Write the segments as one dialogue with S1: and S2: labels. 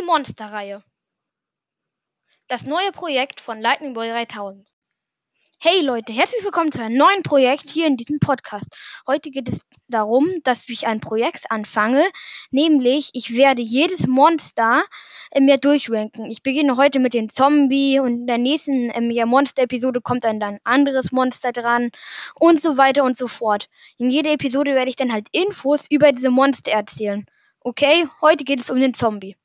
S1: Die Monsterreihe. Das neue Projekt von Lightning Boy 3000. Hey Leute, herzlich willkommen zu einem neuen Projekt hier in diesem Podcast. Heute geht es darum, dass ich ein Projekt anfange, nämlich ich werde jedes Monster äh, mir durchranken. Ich beginne heute mit dem Zombie und in der nächsten Monster-Episode kommt dann ein anderes Monster dran und so weiter und so fort. In jeder Episode werde ich dann halt Infos über diese Monster erzählen. Okay, heute geht es um den Zombie.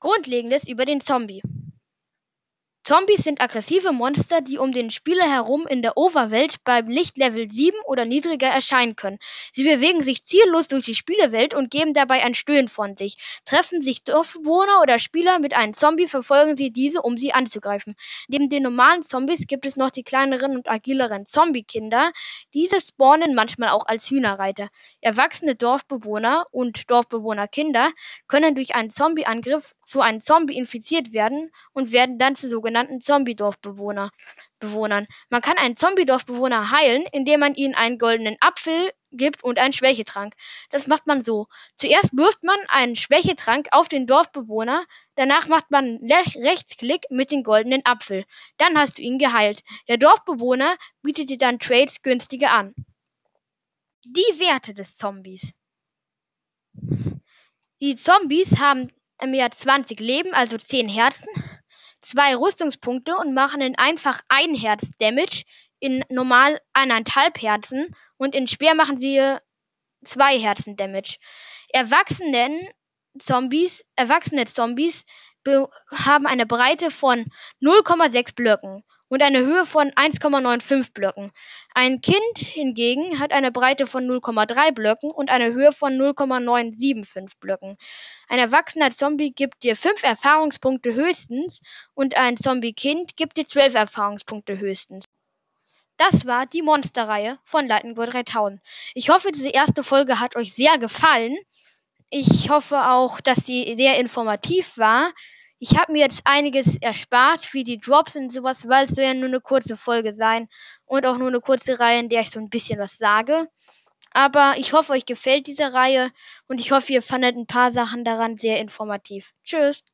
S1: Grundlegendes über den Zombie. Zombies sind aggressive Monster, die um den Spieler herum in der Overwelt beim Lichtlevel 7 oder niedriger erscheinen können. Sie bewegen sich ziellos durch die Spielewelt und geben dabei ein Stöhnen von sich. Treffen sich Dorfbewohner oder Spieler mit einem Zombie, verfolgen sie diese, um sie anzugreifen. Neben den normalen Zombies gibt es noch die kleineren und agileren Zombie-Kinder. Diese spawnen manchmal auch als Hühnerreiter. Erwachsene Dorfbewohner und Dorfbewohnerkinder können durch einen Zombie-Angriff zu einem Zombie infiziert werden und werden dann zu sogenannten sogenannten Zombie-Dorfbewohnern. Man kann einen Zombie-Dorfbewohner heilen, indem man ihnen einen goldenen Apfel gibt und einen Schwächetrank. Das macht man so. Zuerst wirft man einen Schwächetrank auf den Dorfbewohner, danach macht man Rechtsklick mit dem goldenen Apfel. Dann hast du ihn geheilt. Der Dorfbewohner bietet dir dann Trades günstiger an. Die Werte des Zombies. Die Zombies haben im Jahr 20 Leben, also 10 Herzen zwei Rüstungspunkte und machen in einfach ein Herz Damage, in normal eineinhalb Herzen und in schwer machen sie zwei Herzen Damage. Erwachsenen Zombies, erwachsene Zombies haben eine Breite von 0,6 Blöcken und eine Höhe von 1,95 Blöcken. Ein Kind hingegen hat eine Breite von 0,3 Blöcken und eine Höhe von 0,975 Blöcken. Ein erwachsener Zombie gibt dir 5 Erfahrungspunkte höchstens und ein Zombie-Kind gibt dir 12 Erfahrungspunkte höchstens. Das war die Monsterreihe von Lightning Boy 3000. Ich hoffe, diese erste Folge hat euch sehr gefallen. Ich hoffe auch, dass sie sehr informativ war. Ich habe mir jetzt einiges erspart, wie die Drops und sowas, weil es soll ja nur eine kurze Folge sein und auch nur eine kurze Reihe, in der ich so ein bisschen was sage. Aber ich hoffe, euch gefällt diese Reihe und ich hoffe, ihr fandet ein paar Sachen daran sehr informativ. Tschüss.